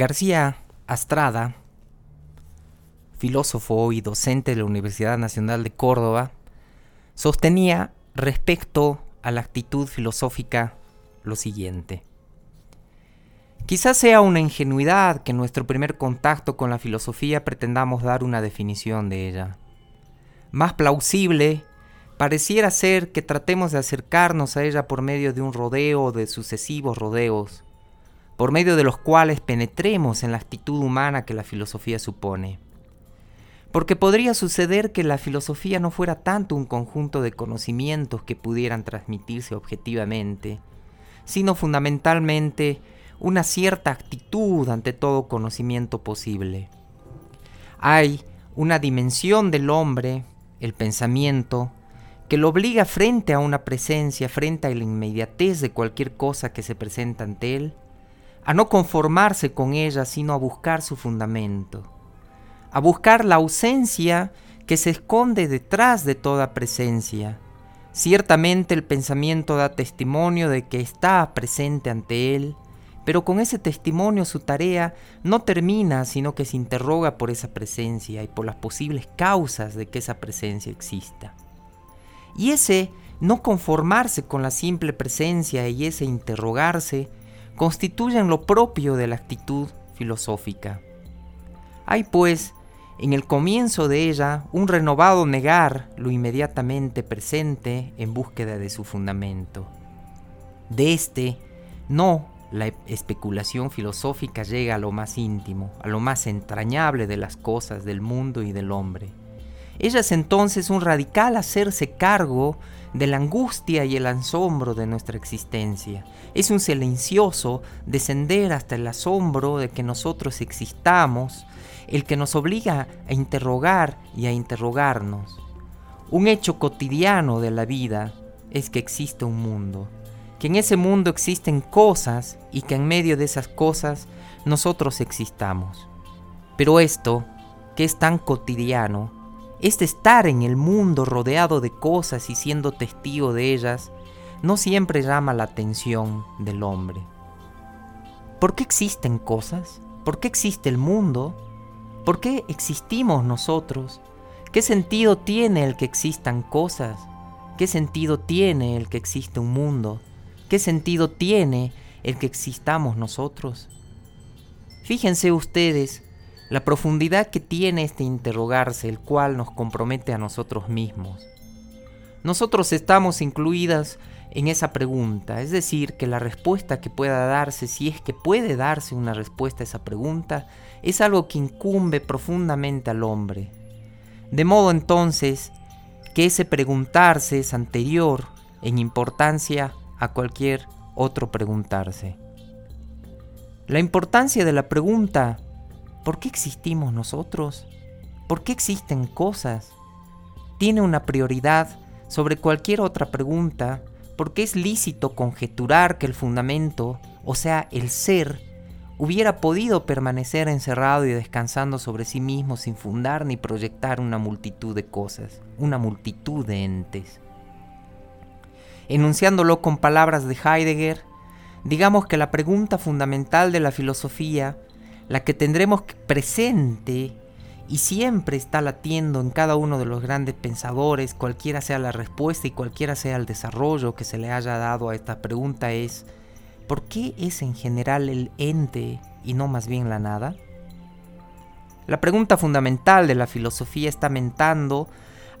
García Astrada, filósofo y docente de la Universidad Nacional de Córdoba, sostenía respecto a la actitud filosófica lo siguiente. Quizás sea una ingenuidad que en nuestro primer contacto con la filosofía pretendamos dar una definición de ella. Más plausible pareciera ser que tratemos de acercarnos a ella por medio de un rodeo de sucesivos rodeos, por medio de los cuales penetremos en la actitud humana que la filosofía supone. Porque podría suceder que la filosofía no fuera tanto un conjunto de conocimientos que pudieran transmitirse objetivamente, sino fundamentalmente una cierta actitud ante todo conocimiento posible. Hay una dimensión del hombre, el pensamiento, que lo obliga frente a una presencia, frente a la inmediatez de cualquier cosa que se presenta ante él, a no conformarse con ella, sino a buscar su fundamento, a buscar la ausencia que se esconde detrás de toda presencia. Ciertamente el pensamiento da testimonio de que está presente ante él, pero con ese testimonio su tarea no termina, sino que se interroga por esa presencia y por las posibles causas de que esa presencia exista. Y ese no conformarse con la simple presencia y ese interrogarse constituyen lo propio de la actitud filosófica. Hay pues en el comienzo de ella un renovado negar lo inmediatamente presente en búsqueda de su fundamento. De este, no la especulación filosófica llega a lo más íntimo, a lo más entrañable de las cosas, del mundo y del hombre. Ella es entonces un radical hacerse cargo de la angustia y el asombro de nuestra existencia. Es un silencioso descender hasta el asombro de que nosotros existamos, el que nos obliga a interrogar y a interrogarnos. Un hecho cotidiano de la vida es que existe un mundo, que en ese mundo existen cosas y que en medio de esas cosas nosotros existamos. Pero esto, que es tan cotidiano, este estar en el mundo rodeado de cosas y siendo testigo de ellas, no siempre llama la atención del hombre. ¿Por qué existen cosas? ¿Por qué existe el mundo? ¿Por qué existimos nosotros? ¿Qué sentido tiene el que existan cosas? ¿Qué sentido tiene el que existe un mundo? ¿Qué sentido tiene el que existamos nosotros? Fíjense ustedes la profundidad que tiene este interrogarse, el cual nos compromete a nosotros mismos. Nosotros estamos incluidas en esa pregunta, es decir, que la respuesta que pueda darse, si es que puede darse una respuesta a esa pregunta, es algo que incumbe profundamente al hombre. De modo entonces que ese preguntarse es anterior en importancia a cualquier otro preguntarse. La importancia de la pregunta ¿Por qué existimos nosotros? ¿Por qué existen cosas? Tiene una prioridad sobre cualquier otra pregunta porque es lícito conjeturar que el fundamento, o sea, el ser, hubiera podido permanecer encerrado y descansando sobre sí mismo sin fundar ni proyectar una multitud de cosas, una multitud de entes. Enunciándolo con palabras de Heidegger, digamos que la pregunta fundamental de la filosofía la que tendremos presente y siempre está latiendo en cada uno de los grandes pensadores, cualquiera sea la respuesta y cualquiera sea el desarrollo que se le haya dado a esta pregunta es, ¿por qué es en general el ente y no más bien la nada? La pregunta fundamental de la filosofía está mentando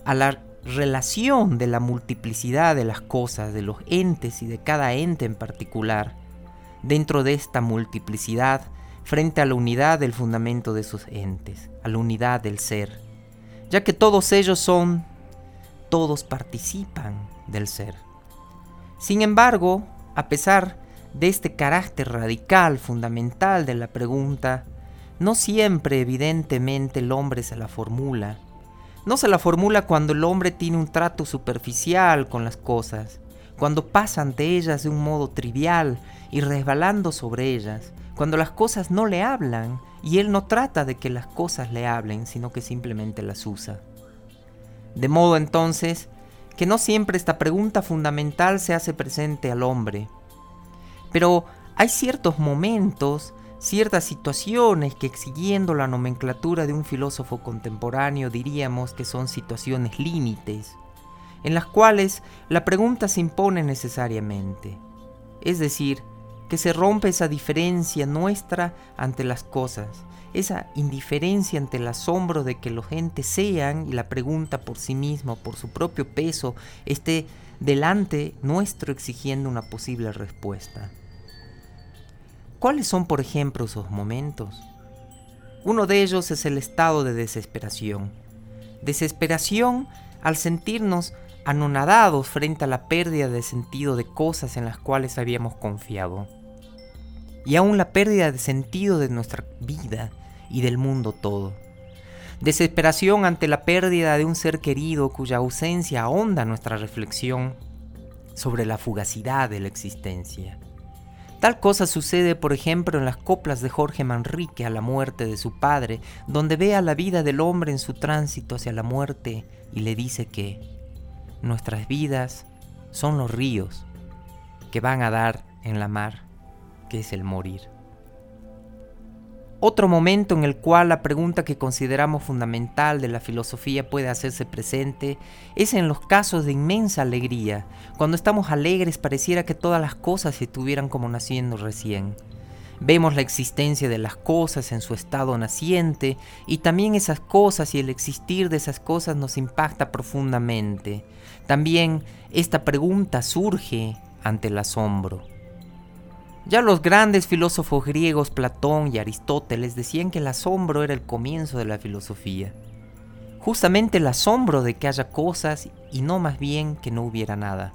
a la relación de la multiplicidad de las cosas, de los entes y de cada ente en particular. Dentro de esta multiplicidad frente a la unidad del fundamento de sus entes, a la unidad del ser, ya que todos ellos son, todos participan del ser. Sin embargo, a pesar de este carácter radical, fundamental de la pregunta, no siempre evidentemente el hombre se la formula. No se la formula cuando el hombre tiene un trato superficial con las cosas, cuando pasa ante ellas de un modo trivial y resbalando sobre ellas, cuando las cosas no le hablan y él no trata de que las cosas le hablen, sino que simplemente las usa. De modo entonces que no siempre esta pregunta fundamental se hace presente al hombre. Pero hay ciertos momentos ciertas situaciones que siguiendo la nomenclatura de un filósofo contemporáneo diríamos que son situaciones límites, en las cuales la pregunta se impone necesariamente. Es decir, que se rompe esa diferencia nuestra ante las cosas, esa indiferencia ante el asombro de que los entes sean y la pregunta por sí mismo, por su propio peso, esté delante nuestro exigiendo una posible respuesta. ¿Cuáles son, por ejemplo, esos momentos? Uno de ellos es el estado de desesperación. Desesperación al sentirnos anonadados frente a la pérdida de sentido de cosas en las cuales habíamos confiado. Y aún la pérdida de sentido de nuestra vida y del mundo todo. Desesperación ante la pérdida de un ser querido cuya ausencia ahonda nuestra reflexión sobre la fugacidad de la existencia. Tal cosa sucede, por ejemplo, en las coplas de Jorge Manrique a la muerte de su padre, donde ve a la vida del hombre en su tránsito hacia la muerte y le dice que nuestras vidas son los ríos que van a dar en la mar, que es el morir. Otro momento en el cual la pregunta que consideramos fundamental de la filosofía puede hacerse presente es en los casos de inmensa alegría. Cuando estamos alegres pareciera que todas las cosas estuvieran como naciendo recién. Vemos la existencia de las cosas en su estado naciente y también esas cosas y el existir de esas cosas nos impacta profundamente. También esta pregunta surge ante el asombro. Ya los grandes filósofos griegos Platón y Aristóteles decían que el asombro era el comienzo de la filosofía. Justamente el asombro de que haya cosas y no más bien que no hubiera nada.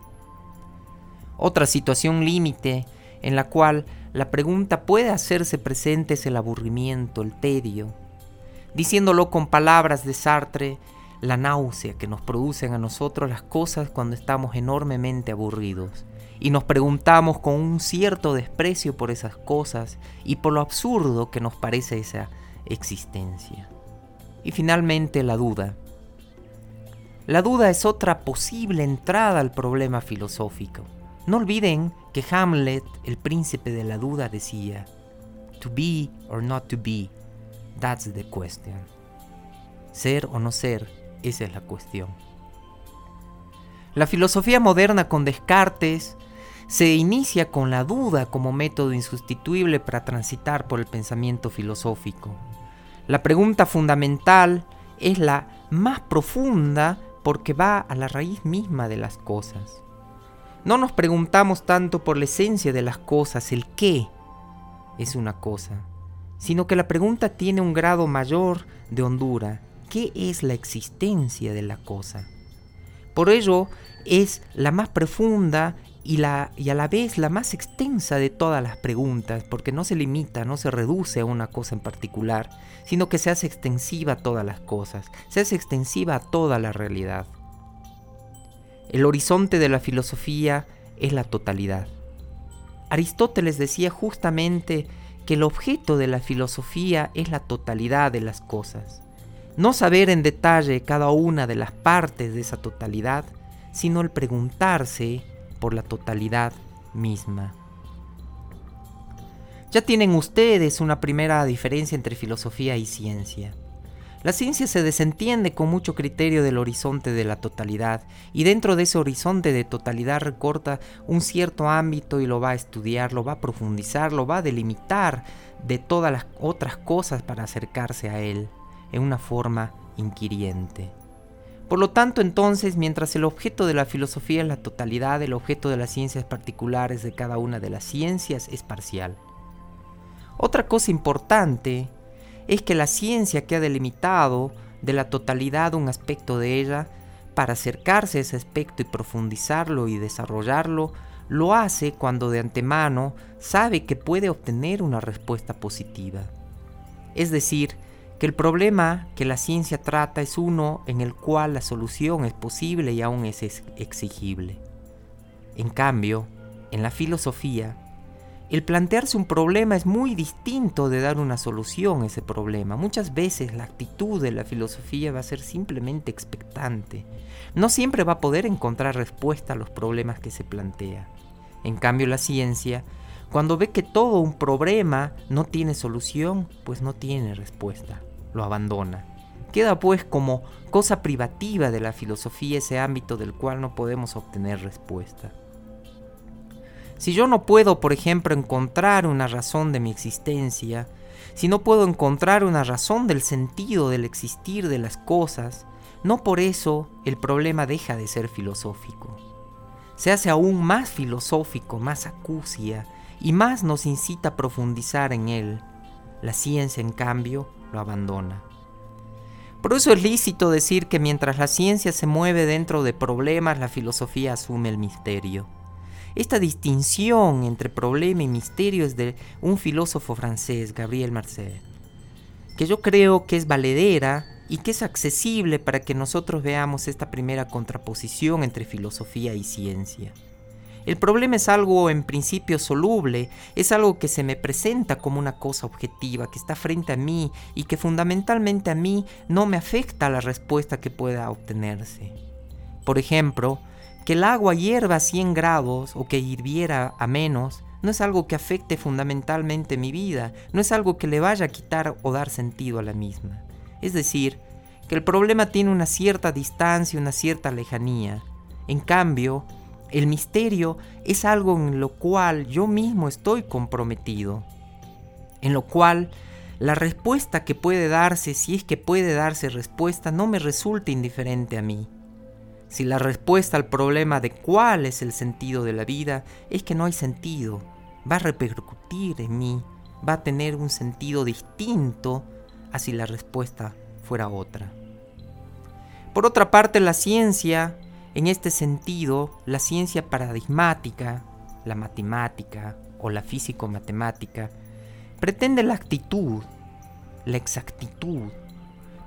Otra situación límite en la cual la pregunta puede hacerse presente es el aburrimiento, el tedio. Diciéndolo con palabras de Sartre, la náusea que nos producen a nosotros las cosas cuando estamos enormemente aburridos y nos preguntamos con un cierto desprecio por esas cosas y por lo absurdo que nos parece esa existencia. Y finalmente la duda. La duda es otra posible entrada al problema filosófico. No olviden que Hamlet, el príncipe de la duda, decía, To be or not to be, that's the question. Ser o no ser, esa es la cuestión. La filosofía moderna con Descartes se inicia con la duda como método insustituible para transitar por el pensamiento filosófico. La pregunta fundamental es la más profunda porque va a la raíz misma de las cosas. No nos preguntamos tanto por la esencia de las cosas, el qué es una cosa, sino que la pregunta tiene un grado mayor de hondura. ¿Qué es la existencia de la cosa? Por ello es la más profunda y, la, y a la vez la más extensa de todas las preguntas, porque no se limita, no se reduce a una cosa en particular, sino que se hace extensiva a todas las cosas, se hace extensiva a toda la realidad. El horizonte de la filosofía es la totalidad. Aristóteles decía justamente que el objeto de la filosofía es la totalidad de las cosas. No saber en detalle cada una de las partes de esa totalidad, sino el preguntarse por la totalidad misma. Ya tienen ustedes una primera diferencia entre filosofía y ciencia. La ciencia se desentiende con mucho criterio del horizonte de la totalidad y dentro de ese horizonte de totalidad recorta un cierto ámbito y lo va a estudiar, lo va a profundizar, lo va a delimitar de todas las otras cosas para acercarse a él en una forma inquiriente. Por lo tanto, entonces, mientras el objeto de la filosofía es la totalidad, el objeto de las ciencias particulares de cada una de las ciencias es parcial. Otra cosa importante es que la ciencia que ha delimitado de la totalidad un aspecto de ella, para acercarse a ese aspecto y profundizarlo y desarrollarlo, lo hace cuando de antemano sabe que puede obtener una respuesta positiva. Es decir, el problema que la ciencia trata es uno en el cual la solución es posible y aún es exigible. En cambio, en la filosofía, el plantearse un problema es muy distinto de dar una solución a ese problema. Muchas veces la actitud de la filosofía va a ser simplemente expectante. No siempre va a poder encontrar respuesta a los problemas que se plantea. En cambio, la ciencia Cuando ve que todo un problema no tiene solución, pues no tiene respuesta, lo abandona. Queda pues como cosa privativa de la filosofía ese ámbito del cual no podemos obtener respuesta. Si yo no puedo, por ejemplo, encontrar una razón de mi existencia, si no puedo encontrar una razón del sentido del existir de las cosas, no por eso el problema deja de ser filosófico. Se hace aún más filosófico, más acucia, y más nos incita a profundizar en él. La ciencia, en cambio, abandona. Por eso es lícito decir que mientras la ciencia se mueve dentro de problemas, la filosofía asume el misterio. Esta distinción entre problema y misterio es de un filósofo francés, Gabriel Marcel, que yo creo que es valedera y que es accesible para que nosotros veamos esta primera contraposición entre filosofía y ciencia. El problema es algo en principio soluble, es algo que se me presenta como una cosa objetiva, que está frente a mí y que fundamentalmente a mí no me afecta la respuesta que pueda obtenerse. Por ejemplo, que el agua hierva a 100 grados o que hirviera a menos no es algo que afecte fundamentalmente mi vida, no es algo que le vaya a quitar o dar sentido a la misma. Es decir, que el problema tiene una cierta distancia, una cierta lejanía. En cambio, el misterio es algo en lo cual yo mismo estoy comprometido, en lo cual la respuesta que puede darse, si es que puede darse respuesta, no me resulta indiferente a mí. Si la respuesta al problema de cuál es el sentido de la vida es que no hay sentido, va a repercutir en mí, va a tener un sentido distinto a si la respuesta fuera otra. Por otra parte, la ciencia, en este sentido, la ciencia paradigmática, la matemática o la físico-matemática, pretende la actitud, la exactitud,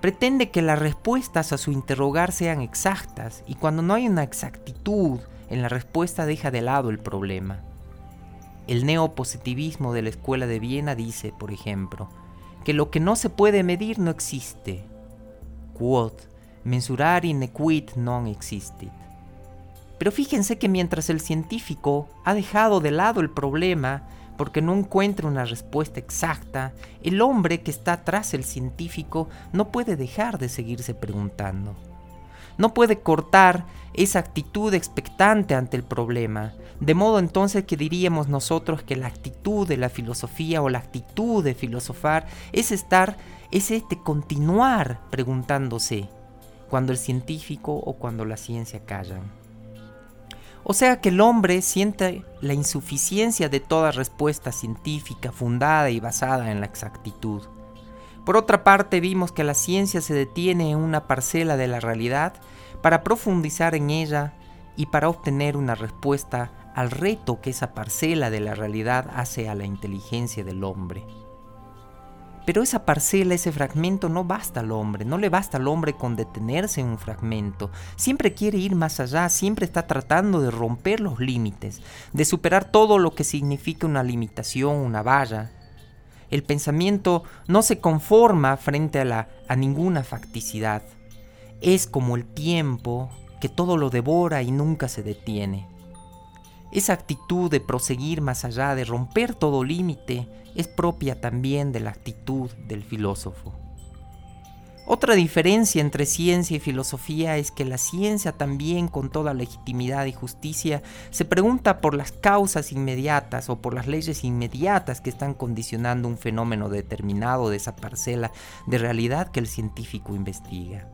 pretende que las respuestas a su interrogar sean exactas y cuando no hay una exactitud en la respuesta deja de lado el problema. El neopositivismo de la Escuela de Viena dice, por ejemplo, que lo que no se puede medir no existe. Quod mensurari nequit non existit. Pero fíjense que mientras el científico ha dejado de lado el problema porque no encuentra una respuesta exacta, el hombre que está tras el científico no puede dejar de seguirse preguntando. No puede cortar esa actitud expectante ante el problema, de modo entonces que diríamos nosotros que la actitud de la filosofía o la actitud de filosofar es estar, es este continuar preguntándose, cuando el científico o cuando la ciencia callan. O sea que el hombre siente la insuficiencia de toda respuesta científica fundada y basada en la exactitud. Por otra parte, vimos que la ciencia se detiene en una parcela de la realidad para profundizar en ella y para obtener una respuesta al reto que esa parcela de la realidad hace a la inteligencia del hombre. Pero esa parcela, ese fragmento no basta al hombre, no le basta al hombre con detenerse en un fragmento. Siempre quiere ir más allá, siempre está tratando de romper los límites, de superar todo lo que significa una limitación, una valla. El pensamiento no se conforma frente a, la, a ninguna facticidad. Es como el tiempo que todo lo devora y nunca se detiene. Esa actitud de proseguir más allá, de romper todo límite, es propia también de la actitud del filósofo. Otra diferencia entre ciencia y filosofía es que la ciencia también con toda legitimidad y justicia se pregunta por las causas inmediatas o por las leyes inmediatas que están condicionando un fenómeno determinado de esa parcela de realidad que el científico investiga.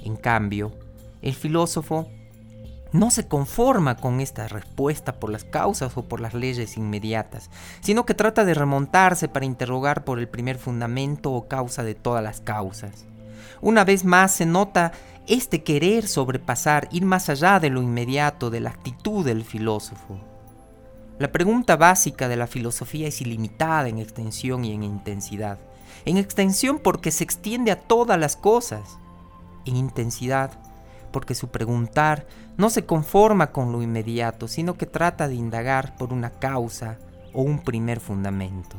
En cambio, el filósofo no se conforma con esta respuesta por las causas o por las leyes inmediatas, sino que trata de remontarse para interrogar por el primer fundamento o causa de todas las causas. Una vez más se nota este querer sobrepasar, ir más allá de lo inmediato, de la actitud del filósofo. La pregunta básica de la filosofía es ilimitada en extensión y en intensidad. En extensión porque se extiende a todas las cosas. En intensidad porque su preguntar no se conforma con lo inmediato, sino que trata de indagar por una causa o un primer fundamento.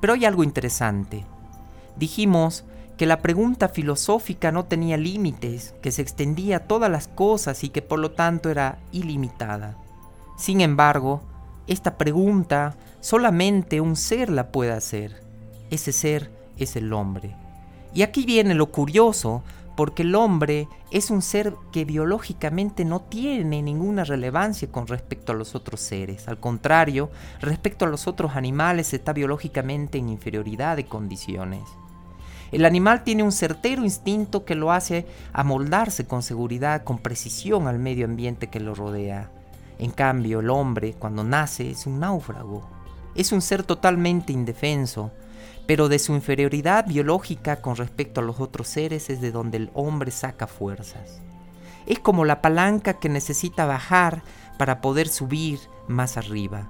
Pero hay algo interesante. Dijimos que la pregunta filosófica no tenía límites, que se extendía a todas las cosas y que por lo tanto era ilimitada. Sin embargo, esta pregunta solamente un ser la puede hacer. Ese ser es el hombre. Y aquí viene lo curioso, porque el hombre es un ser que biológicamente no tiene ninguna relevancia con respecto a los otros seres. Al contrario, respecto a los otros animales está biológicamente en inferioridad de condiciones. El animal tiene un certero instinto que lo hace amoldarse con seguridad, con precisión al medio ambiente que lo rodea. En cambio, el hombre, cuando nace, es un náufrago. Es un ser totalmente indefenso, pero de su inferioridad biológica con respecto a los otros seres es de donde el hombre saca fuerzas. Es como la palanca que necesita bajar para poder subir más arriba,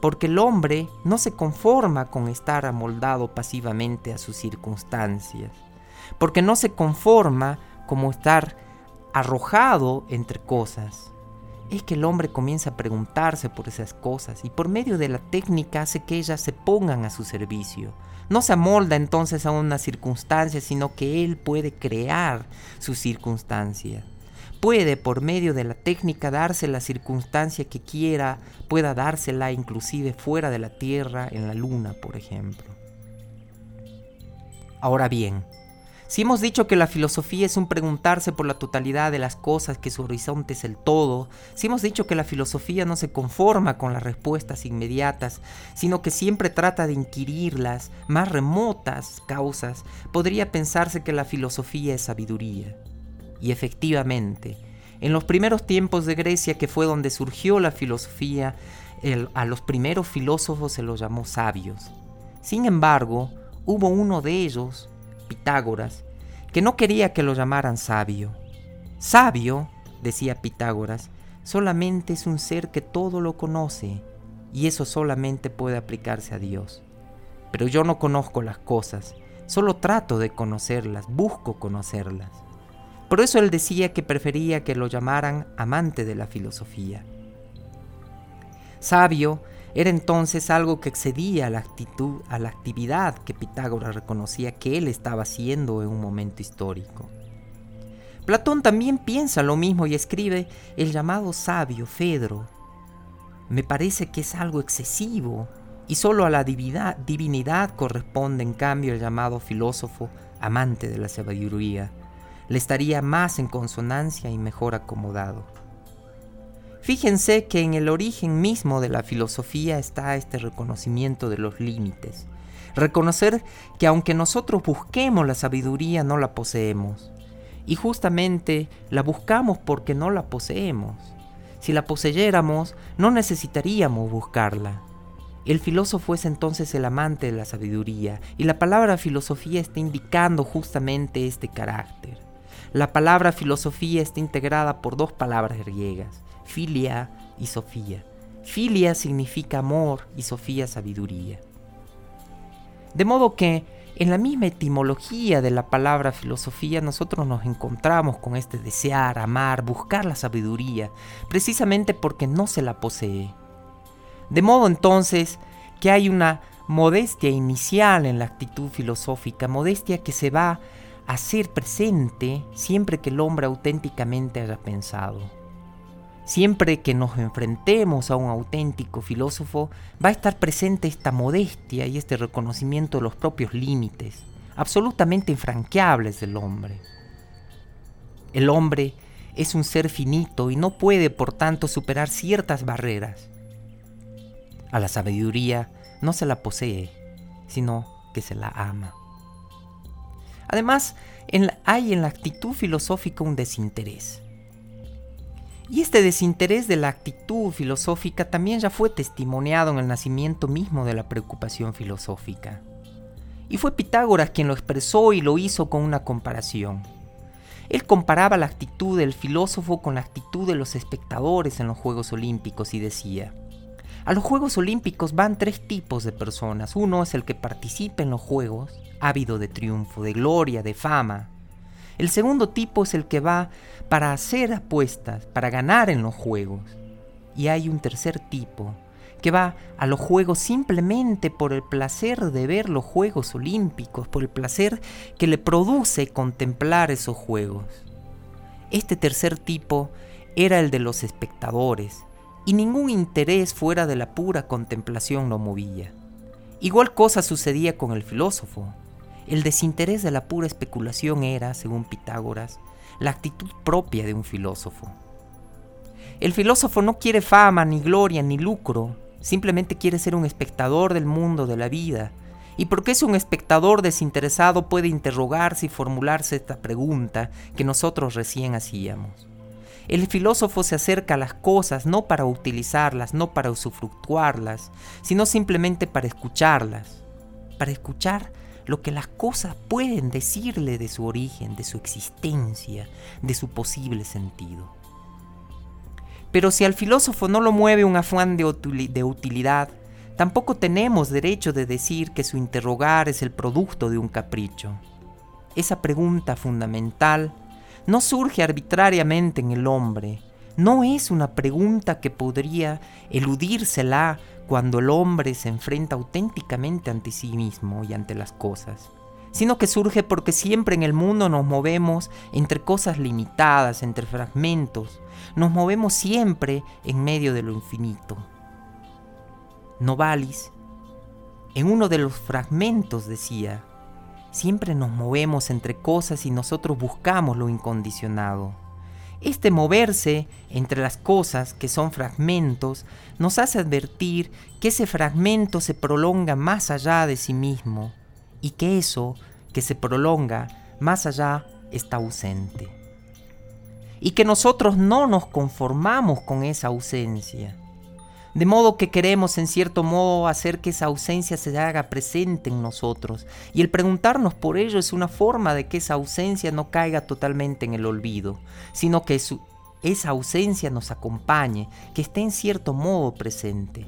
porque el hombre no se conforma con estar amoldado pasivamente a sus circunstancias, porque no se conforma como estar arrojado entre cosas. Es que el hombre comienza a preguntarse por esas cosas y por medio de la técnica hace que ellas se pongan a su servicio, no se amolda entonces a una circunstancia, sino que él puede crear su circunstancia. Puede por medio de la técnica darse la circunstancia que quiera, pueda dársela inclusive fuera de la Tierra, en la Luna, por ejemplo. Ahora bien, si hemos dicho que la filosofía es un preguntarse por la totalidad de las cosas, que su horizonte es el todo, si hemos dicho que la filosofía no se conforma con las respuestas inmediatas, sino que siempre trata de inquirir las más remotas causas, podría pensarse que la filosofía es sabiduría. Y efectivamente, en los primeros tiempos de Grecia, que fue donde surgió la filosofía, a los primeros filósofos se los llamó sabios. Sin embargo, hubo uno de ellos, Pitágoras, que no quería que lo llamaran sabio. Sabio, decía Pitágoras, solamente es un ser que todo lo conoce, y eso solamente puede aplicarse a Dios. Pero yo no conozco las cosas, solo trato de conocerlas, busco conocerlas. Por eso él decía que prefería que lo llamaran amante de la filosofía. Sabio era entonces algo que excedía a la actitud, a la actividad que Pitágoras reconocía que él estaba haciendo en un momento histórico. Platón también piensa lo mismo y escribe el llamado sabio Fedro. Me parece que es algo excesivo y solo a la divinidad, divinidad corresponde en cambio el llamado filósofo amante de la sabiduría. Le estaría más en consonancia y mejor acomodado. Fíjense que en el origen mismo de la filosofía está este reconocimiento de los límites. Reconocer que aunque nosotros busquemos la sabiduría, no la poseemos. Y justamente la buscamos porque no la poseemos. Si la poseyéramos, no necesitaríamos buscarla. El filósofo es entonces el amante de la sabiduría, y la palabra filosofía está indicando justamente este carácter. La palabra filosofía está integrada por dos palabras griegas, filia y sofía. Filia significa amor y sofía sabiduría. De modo que en la misma etimología de la palabra filosofía nosotros nos encontramos con este desear, amar, buscar la sabiduría, precisamente porque no se la posee. De modo entonces que hay una modestia inicial en la actitud filosófica, modestia que se va a hacer presente siempre que el hombre auténticamente haya pensado. Siempre que nos enfrentemos a un auténtico filósofo, va a estar presente esta modestia y este reconocimiento de los propios límites, absolutamente infranqueables del hombre. El hombre es un ser finito y no puede, por tanto, superar ciertas barreras. A la sabiduría no se la posee, sino que se la ama. Además, hay en la actitud filosófica un desinterés. Y este desinterés de la actitud filosófica también ya fue testimoniado en el nacimiento mismo de la preocupación filosófica. Y fue Pitágoras quien lo expresó y lo hizo con una comparación. Él comparaba la actitud del filósofo con la actitud de los espectadores en los Juegos Olímpicos y decía, a los Juegos Olímpicos van tres tipos de personas. Uno es el que participa en los Juegos, ávido de triunfo, de gloria, de fama, el segundo tipo es el que va para hacer apuestas, para ganar en los juegos. Y hay un tercer tipo que va a los juegos simplemente por el placer de ver los Juegos Olímpicos, por el placer que le produce contemplar esos juegos. Este tercer tipo era el de los espectadores, y ningún interés fuera de la pura contemplación lo movía. Igual cosa sucedía con el filósofo. El desinterés de la pura especulación era, según Pitágoras, la actitud propia de un filósofo. El filósofo no quiere fama, ni gloria, ni lucro, simplemente quiere ser un espectador del mundo, de la vida. Y porque es un espectador desinteresado puede interrogarse y formularse esta pregunta que nosotros recién hacíamos. El filósofo se acerca a las cosas no para utilizarlas, no para usufructuarlas, sino simplemente para escucharlas, para escuchar lo que las cosas pueden decirle de su origen, de su existencia, de su posible sentido. Pero si al filósofo no lo mueve un afán de, utilidad, tampoco tenemos derecho de decir que su interrogar es el producto de un capricho. Esa pregunta fundamental no surge arbitrariamente en el hombre, no es una pregunta que podría eludírsela cuando el hombre se enfrenta auténticamente ante sí mismo y ante las cosas, sino que surge porque siempre en el mundo nos movemos entre cosas limitadas, entre fragmentos, nos movemos siempre en medio de lo infinito. Novalis, en uno de los fragmentos decía, Siempre nos movemos entre cosas y nosotros buscamos lo incondicionado. Este moverse entre las cosas, que son fragmentos, nos hace advertir que ese fragmento se prolonga más allá de sí mismo y que eso que se prolonga más allá está ausente. Y que nosotros no nos conformamos con esa ausencia de modo que queremos en cierto modo hacer que esa ausencia se haga presente en nosotros. Y el preguntarnos por ello es una forma de que esa ausencia no caiga totalmente en el olvido, sino que esa ausencia nos acompañe, que esté en cierto modo presente.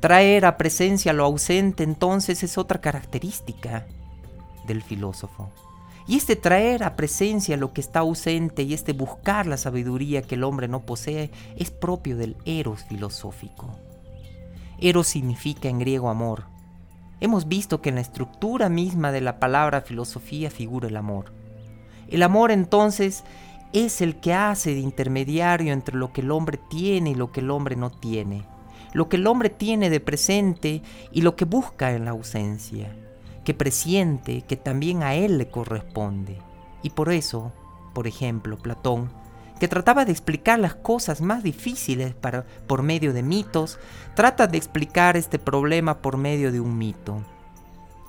Traer a presencia lo ausente entonces es otra característica del filósofo. Y este traer a presencia lo que está ausente y este buscar la sabiduría que el hombre no posee es propio del eros filosófico. Eros significa en griego amor. Hemos visto que en la estructura misma de la palabra filosofía figura el amor. El amor entonces es el que hace de intermediario entre lo que el hombre tiene y lo que el hombre no tiene, lo que el hombre tiene de presente y lo que busca en la ausencia que presiente que también a él le corresponde. Y por eso, por ejemplo, Platón, que trataba de explicar las cosas más difíciles para, por medio de mitos, trata de explicar este problema por medio de un mito.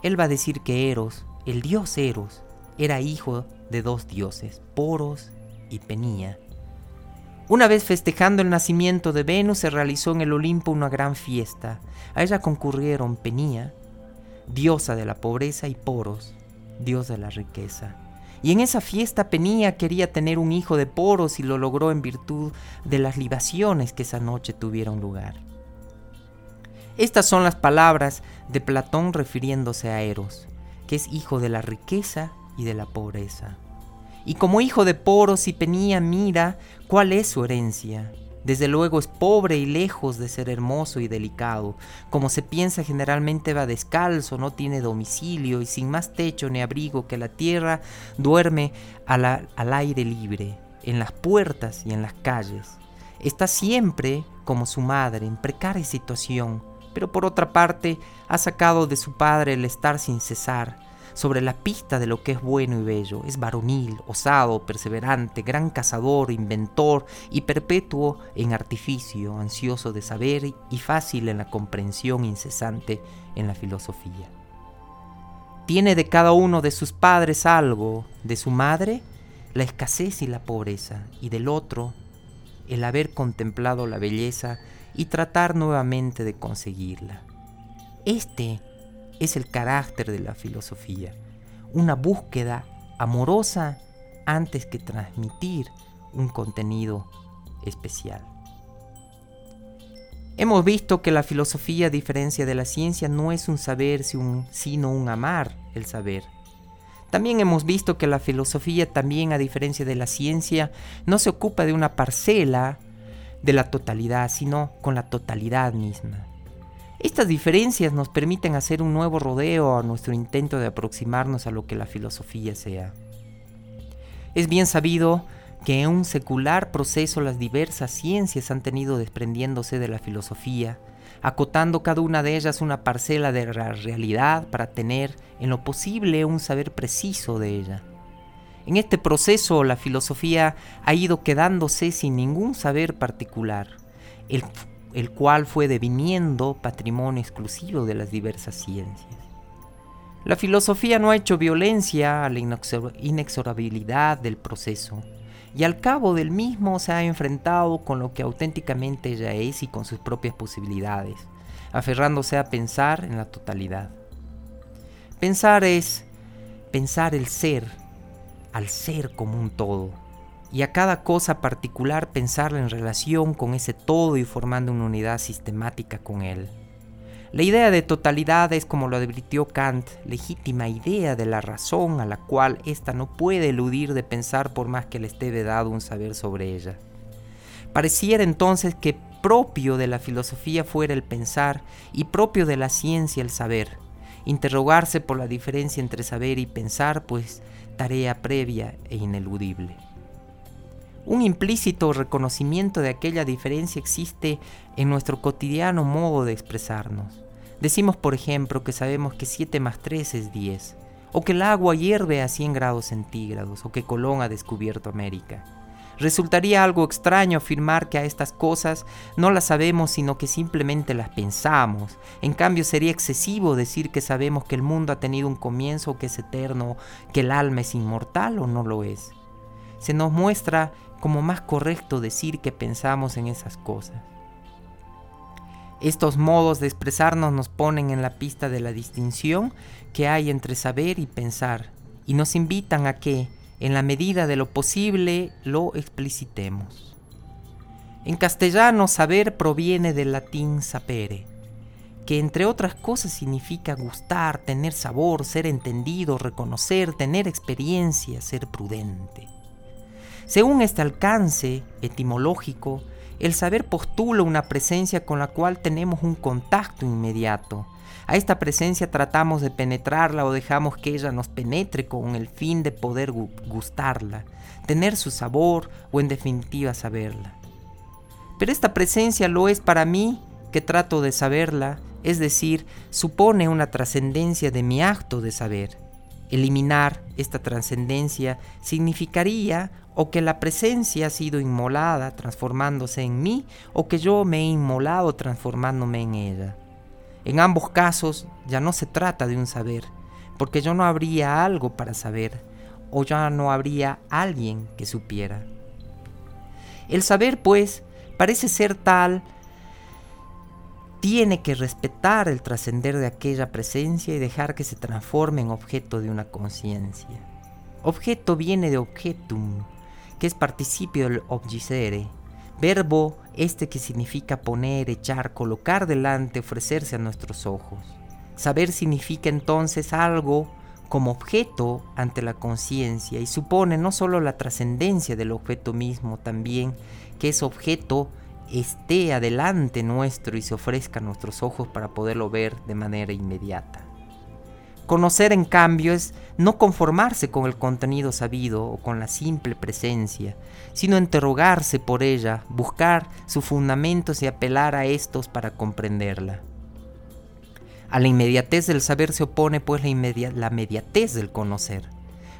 Él va a decir que Eros, el dios Eros, era hijo de dos dioses, Poros y Penía. Una vez festejando el nacimiento de Venus se realizó en el Olimpo una gran fiesta. A ella concurrieron Penía, diosa de la pobreza y Poros, dios de la riqueza. Y en esa fiesta Penía quería tener un hijo de Poros y lo logró en virtud de las libaciones que esa noche tuvieron lugar. Estas son las palabras de Platón refiriéndose a Eros, que es hijo de la riqueza y de la pobreza. Y como hijo de Poros y Penía mira cuál es su herencia, desde luego es pobre y lejos de ser hermoso y delicado. Como se piensa generalmente va descalzo, no tiene domicilio y sin más techo ni abrigo que la tierra, duerme al, al aire libre, en las puertas y en las calles. Está siempre, como su madre, en precaria situación, pero por otra parte ha sacado de su padre el estar sin cesar, sobre la pista de lo que es bueno y bello. Es varonil, osado, perseverante, gran cazador, inventor y perpetuo en artificio, ansioso de saber y fácil en la comprensión incesante en la filosofía. Tiene de cada uno de sus padres algo, de su madre la escasez y la pobreza, y del otro el haber contemplado la belleza y tratar nuevamente de conseguirla. Este es el carácter de la filosofía, una búsqueda amorosa antes que transmitir un contenido especial. Hemos visto que la filosofía, a diferencia de la ciencia, no es un saber sino un amar el saber. También hemos visto que la filosofía, también a diferencia de la ciencia, no se ocupa de una parcela de la totalidad, sino con la totalidad misma. Estas diferencias nos permiten hacer un nuevo rodeo a nuestro intento de aproximarnos a lo que la filosofía sea. Es bien sabido que en un secular proceso las diversas ciencias han tenido desprendiéndose de la filosofía, acotando cada una de ellas una parcela de la realidad para tener en lo posible un saber preciso de ella. En este proceso la filosofía ha ido quedándose sin ningún saber particular, el, el cual fue deviniendo patrimonio exclusivo de las diversas ciencias. La filosofía no ha hecho violencia a la inexorabilidad del proceso, y al cabo del mismo se ha enfrentado con lo que auténticamente ella es y con sus propias posibilidades, aferrándose a pensar en la totalidad. Pensar es pensar el ser, al ser como un todo, y a cada cosa particular pensarla en relación con ese todo y formando una unidad sistemática con él. La idea de totalidad es, como lo advirtió Kant, legítima idea de la razón a la cual ésta no puede eludir de pensar por más que le esté vedado un saber sobre ella. Pareciera entonces que propio de la filosofía fuera el pensar y propio de la ciencia el saber. Interrogarse por la diferencia entre saber y pensar, pues tarea previa e ineludible. Un implícito reconocimiento de aquella diferencia existe en nuestro cotidiano modo de expresarnos. Decimos, por ejemplo, que sabemos que 7 más 3 es 10, o que el agua hierve a 100 grados centígrados, o que Colón ha descubierto América. Resultaría algo extraño afirmar que a estas cosas no las sabemos, sino que simplemente las pensamos. En cambio, sería excesivo decir que sabemos que el mundo ha tenido un comienzo, que es eterno, que el alma es inmortal o no lo es. Se nos muestra como más correcto decir que pensamos en esas cosas. Estos modos de expresarnos nos ponen en la pista de la distinción que hay entre saber y pensar y nos invitan a que, en la medida de lo posible, lo explicitemos. En castellano, saber proviene del latín sapere, que entre otras cosas significa gustar, tener sabor, ser entendido, reconocer, tener experiencia, ser prudente. Según este alcance etimológico, el saber postula una presencia con la cual tenemos un contacto inmediato. A esta presencia tratamos de penetrarla o dejamos que ella nos penetre con el fin de poder gustarla, tener su sabor o en definitiva saberla. Pero esta presencia lo es para mí que trato de saberla, es decir, supone una trascendencia de mi acto de saber. Eliminar esta trascendencia significaría o que la presencia ha sido inmolada transformándose en mí o que yo me he inmolado transformándome en ella. En ambos casos ya no se trata de un saber, porque yo no habría algo para saber o ya no habría alguien que supiera. El saber, pues, parece ser tal tiene que respetar el trascender de aquella presencia y dejar que se transforme en objeto de una conciencia. Objeto viene de objetum, que es participio del obgisere, verbo este que significa poner, echar, colocar delante, ofrecerse a nuestros ojos. Saber significa entonces algo como objeto ante la conciencia y supone no solo la trascendencia del objeto mismo, también que es objeto esté adelante nuestro y se ofrezca a nuestros ojos para poderlo ver de manera inmediata. Conocer, en cambio, es no conformarse con el contenido sabido o con la simple presencia, sino interrogarse por ella, buscar sus fundamentos y apelar a estos para comprenderla. A la inmediatez del saber se opone pues la, la mediatez del conocer.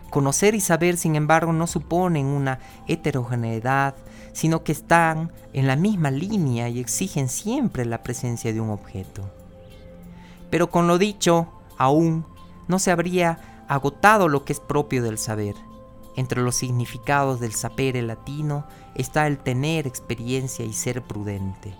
Conocer y saber, sin embargo, no suponen una heterogeneidad sino que están en la misma línea y exigen siempre la presencia de un objeto. Pero con lo dicho, aún no se habría agotado lo que es propio del saber. Entre los significados del sapere latino está el tener experiencia y ser prudente.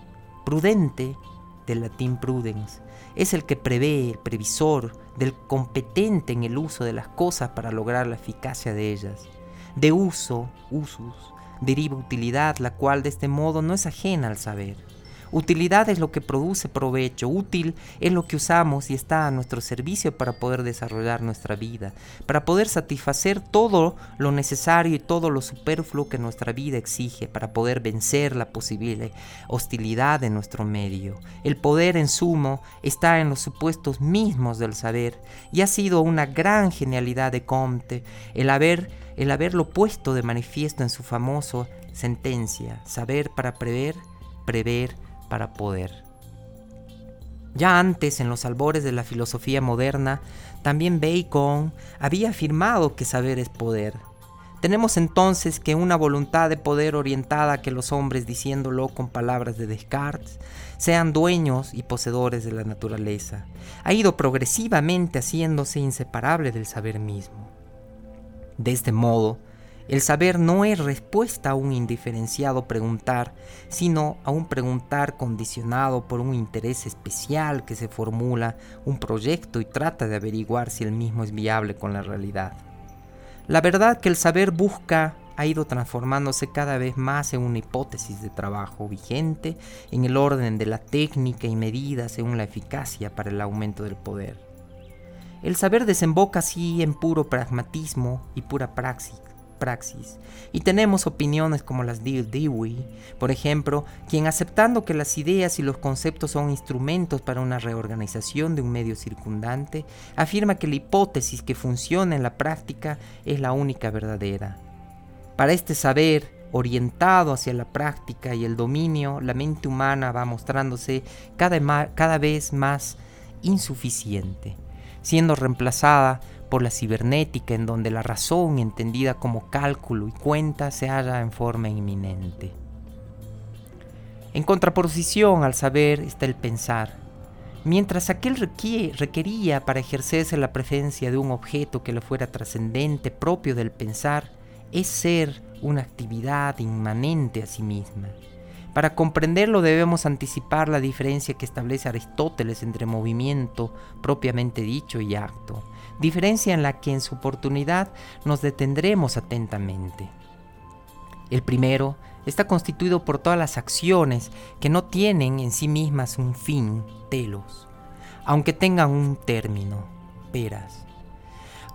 Prudente, del latín prudens, es el que prevé, el previsor, del competente en el uso de las cosas para lograr la eficacia de ellas. De uso, usus, deriva utilidad, la cual de este modo no es ajena al saber. Utilidad es lo que produce provecho, útil es lo que usamos y está a nuestro servicio para poder desarrollar nuestra vida, para poder satisfacer todo lo necesario y todo lo superfluo que nuestra vida exige, para poder vencer la posible hostilidad de nuestro medio. El poder en sumo está en los supuestos mismos del saber y ha sido una gran genialidad de Comte el, haber, el haberlo puesto de manifiesto en su famoso sentencia, saber para prever, prever para poder. Ya antes, en los albores de la filosofía moderna, también Bacon había afirmado que saber es poder. Tenemos entonces que una voluntad de poder orientada a que los hombres, diciéndolo con palabras de Descartes, sean dueños y poseedores de la naturaleza, ha ido progresivamente haciéndose inseparable del saber mismo. De este modo, el saber no es respuesta a un indiferenciado preguntar, sino a un preguntar condicionado por un interés especial que se formula un proyecto y trata de averiguar si el mismo es viable con la realidad. La verdad que el saber busca ha ido transformándose cada vez más en una hipótesis de trabajo vigente en el orden de la técnica y medida según la eficacia para el aumento del poder. El saber desemboca así en puro pragmatismo y pura praxis, praxis. Y tenemos opiniones como las de Dewey, por ejemplo, quien aceptando que las ideas y los conceptos son instrumentos para una reorganización de un medio circundante, afirma que la hipótesis que funciona en la práctica es la única verdadera. Para este saber, orientado hacia la práctica y el dominio, la mente humana va mostrándose cada, cada vez más insuficiente, siendo reemplazada por la cibernética en donde la razón entendida como cálculo y cuenta se halla en forma inminente. En contraposición al saber está el pensar. Mientras aquel requería para ejercerse la presencia de un objeto que le fuera trascendente propio del pensar, es ser una actividad inmanente a sí misma. Para comprenderlo debemos anticipar la diferencia que establece Aristóteles entre movimiento propiamente dicho y acto, diferencia en la que en su oportunidad nos detendremos atentamente. El primero está constituido por todas las acciones que no tienen en sí mismas un fin, telos, aunque tengan un término, peras.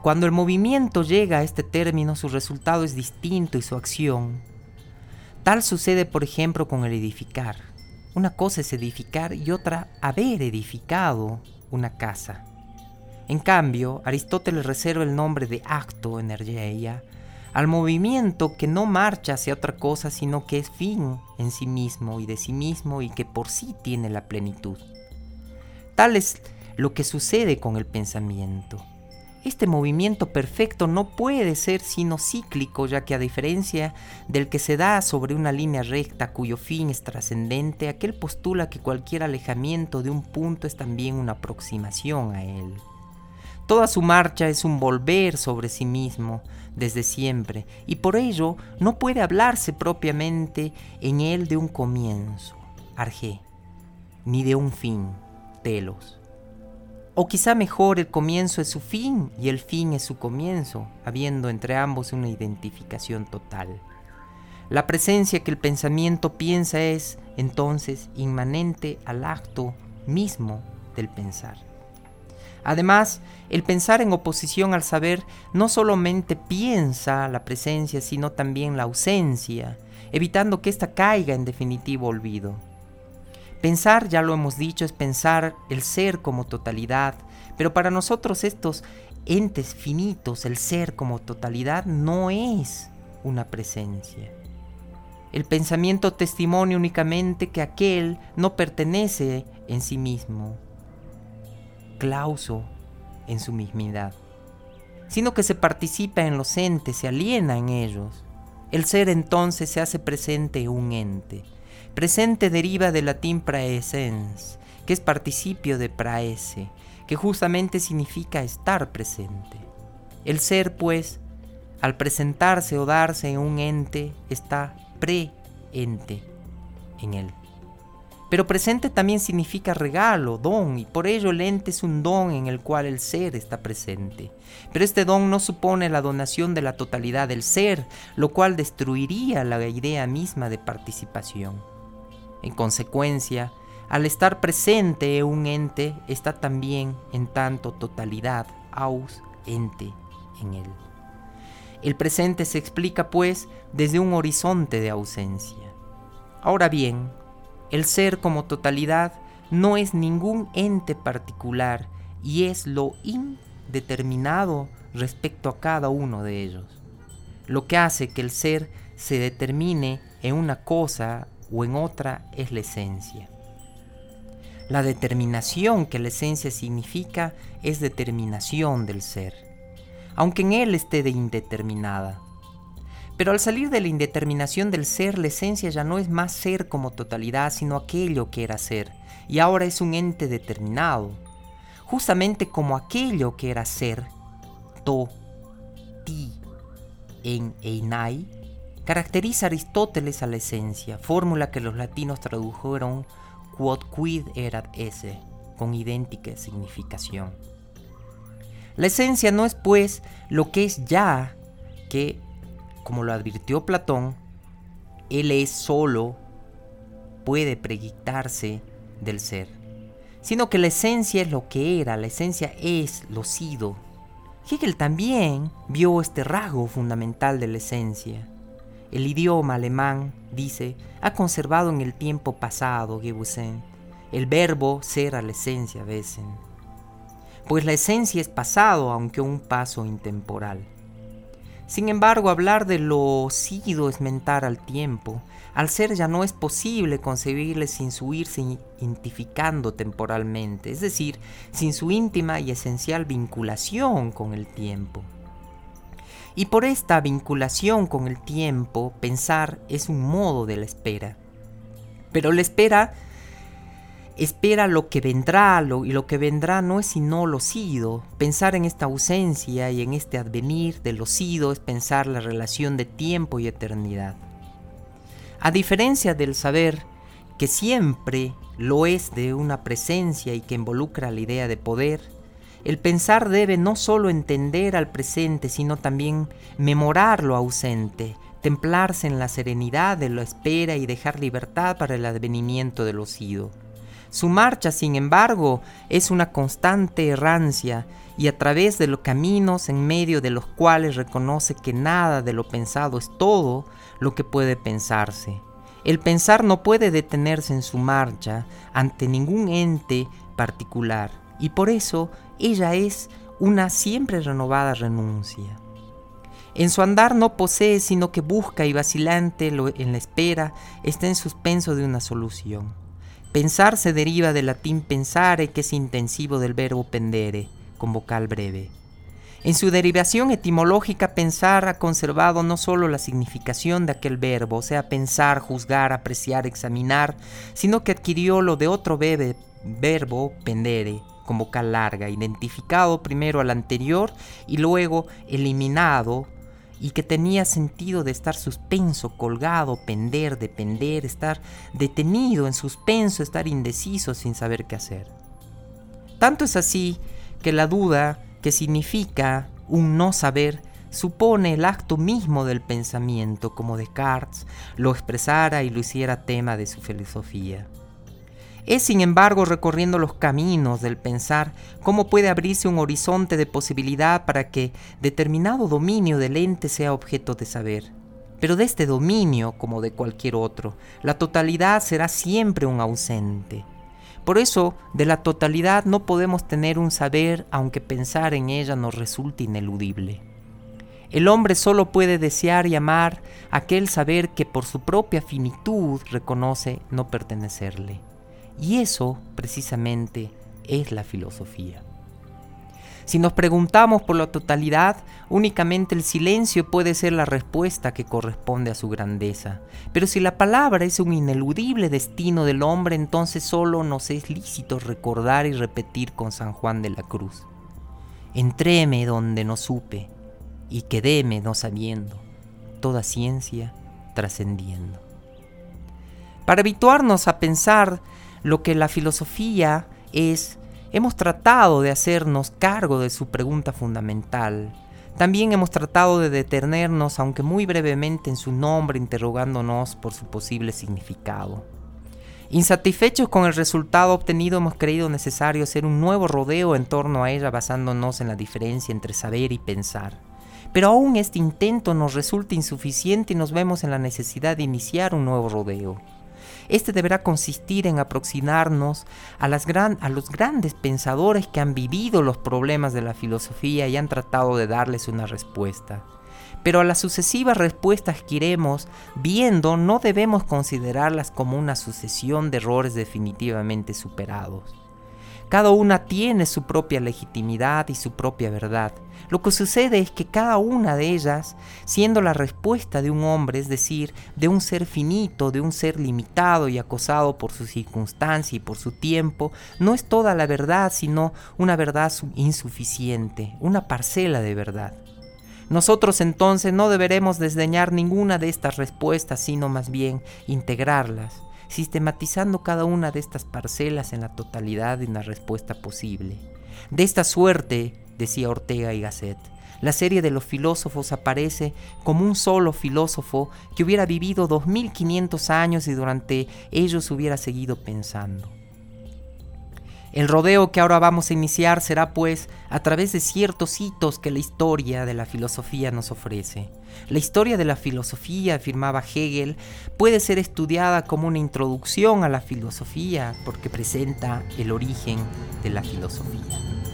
Cuando el movimiento llega a este término, su resultado es distinto y su acción. Tal sucede, por ejemplo, con el edificar. Una cosa es edificar y otra haber edificado una casa. En cambio, Aristóteles reserva el nombre de acto, energía, al movimiento que no marcha hacia otra cosa, sino que es fin en sí mismo y de sí mismo y que por sí tiene la plenitud. Tal es lo que sucede con el pensamiento. Este movimiento perfecto no puede ser sino cíclico, ya que a diferencia del que se da sobre una línea recta cuyo fin es trascendente, aquel postula que cualquier alejamiento de un punto es también una aproximación a él. Toda su marcha es un volver sobre sí mismo desde siempre, y por ello no puede hablarse propiamente en él de un comienzo, arge, ni de un fin, telos. O quizá mejor el comienzo es su fin y el fin es su comienzo, habiendo entre ambos una identificación total. La presencia que el pensamiento piensa es, entonces, inmanente al acto mismo del pensar. Además, el pensar en oposición al saber no solamente piensa la presencia, sino también la ausencia, evitando que ésta caiga en definitivo olvido. Pensar, ya lo hemos dicho, es pensar el ser como totalidad, pero para nosotros estos entes finitos, el ser como totalidad no es una presencia. El pensamiento testimonia únicamente que aquel no pertenece en sí mismo, clauso en su mismidad, sino que se participa en los entes, se aliena en ellos. El ser entonces se hace presente un ente. Presente deriva del latín praesens, que es participio de praese, que justamente significa estar presente. El ser, pues, al presentarse o darse en un ente, está pre-ente en él. Pero presente también significa regalo, don, y por ello el ente es un don en el cual el ser está presente. Pero este don no supone la donación de la totalidad del ser, lo cual destruiría la idea misma de participación. En consecuencia, al estar presente un ente está también en tanto totalidad ausente en él. El presente se explica pues desde un horizonte de ausencia. Ahora bien, el ser como totalidad no es ningún ente particular y es lo indeterminado respecto a cada uno de ellos. Lo que hace que el ser se determine en una cosa o en otra es la esencia. La determinación que la esencia significa es determinación del ser, aunque en él esté de indeterminada. Pero al salir de la indeterminación del ser, la esencia ya no es más ser como totalidad, sino aquello que era ser, y ahora es un ente determinado, justamente como aquello que era ser, to, ti, en einai, caracteriza Aristóteles a la esencia, fórmula que los latinos tradujeron quod quid erat esse, con idéntica significación. La esencia no es pues lo que es ya, que, como lo advirtió Platón, él es solo, puede predictarse del ser, sino que la esencia es lo que era, la esencia es lo sido. Hegel también vio este rasgo fundamental de la esencia. El idioma alemán, dice, ha conservado en el tiempo pasado, Gewesen, el verbo ser a la esencia, Wesen. Pues la esencia es pasado, aunque un paso intemporal. Sin embargo, hablar de lo sido es mentar al tiempo. Al ser ya no es posible concebirle sin su irse identificando temporalmente, es decir, sin su íntima y esencial vinculación con el tiempo. Y por esta vinculación con el tiempo, pensar es un modo de la espera. Pero la espera espera lo que vendrá, lo, y lo que vendrá no es sino lo sido. Pensar en esta ausencia y en este advenir de lo sido es pensar la relación de tiempo y eternidad. A diferencia del saber, que siempre lo es de una presencia y que involucra la idea de poder, el pensar debe no solo entender al presente, sino también memorar lo ausente, templarse en la serenidad de la espera y dejar libertad para el advenimiento de lo sido. Su marcha, sin embargo, es una constante errancia y a través de los caminos en medio de los cuales reconoce que nada de lo pensado es todo lo que puede pensarse. El pensar no puede detenerse en su marcha ante ningún ente particular y por eso ella es una siempre renovada renuncia. En su andar no posee, sino que busca y vacilante en la espera está en suspenso de una solución. Pensar se deriva del latín pensare, que es intensivo del verbo pendere, con vocal breve. En su derivación etimológica, pensar ha conservado no solo la significación de aquel verbo, o sea, pensar, juzgar, apreciar, examinar, sino que adquirió lo de otro verbo, pendere, con vocal larga, identificado primero al anterior y luego eliminado y que tenía sentido de estar suspenso, colgado, pender, depender, estar detenido en suspenso, estar indeciso sin saber qué hacer. Tanto es así que la duda, que significa un no saber, supone el acto mismo del pensamiento, como Descartes lo expresara y lo hiciera tema de su filosofía. Es, sin embargo, recorriendo los caminos del pensar cómo puede abrirse un horizonte de posibilidad para que determinado dominio del ente sea objeto de saber. Pero de este dominio, como de cualquier otro, la totalidad será siempre un ausente. Por eso, de la totalidad no podemos tener un saber aunque pensar en ella nos resulte ineludible. El hombre solo puede desear y amar aquel saber que por su propia finitud reconoce no pertenecerle. Y eso, precisamente, es la filosofía. Si nos preguntamos por la totalidad, únicamente el silencio puede ser la respuesta que corresponde a su grandeza. Pero si la palabra es un ineludible destino del hombre, entonces solo nos es lícito recordar y repetir con San Juan de la Cruz. Entréme donde no supe y quedéme no sabiendo, toda ciencia trascendiendo. Para habituarnos a pensar lo que la filosofía es, hemos tratado de hacernos cargo de su pregunta fundamental. También hemos tratado de detenernos, aunque muy brevemente en su nombre, interrogándonos por su posible significado. Insatisfechos con el resultado obtenido hemos creído necesario hacer un nuevo rodeo en torno a ella basándonos en la diferencia entre saber y pensar. Pero aún este intento nos resulta insuficiente y nos vemos en la necesidad de iniciar un nuevo rodeo. Este deberá consistir en aproximarnos a, los grandes pensadores que han vivido los problemas de la filosofía y han tratado de darles una respuesta. Pero a las sucesivas respuestas que iremos viendo no debemos considerarlas como una sucesión de errores definitivamente superados. Cada una tiene su propia legitimidad y su propia verdad. Lo que sucede es que cada una de ellas, siendo la respuesta de un hombre, es decir, de un ser finito, de un ser limitado y acosado por su circunstancia y por su tiempo, no es toda la verdad, sino una verdad insuficiente, una parcela de verdad. Nosotros entonces no deberemos desdeñar ninguna de estas respuestas, sino más bien integrarlas sistematizando cada una de estas parcelas en la totalidad de una respuesta posible. De esta suerte, decía Ortega y Gasset, la serie de los filósofos aparece como un solo filósofo que hubiera vivido 2500 años y durante ellos hubiera seguido pensando. El rodeo que ahora vamos a iniciar será pues a través de ciertos hitos que la historia de la filosofía nos ofrece. La historia de la filosofía, afirmaba Hegel, puede ser estudiada como una introducción a la filosofía porque presenta el origen de la filosofía.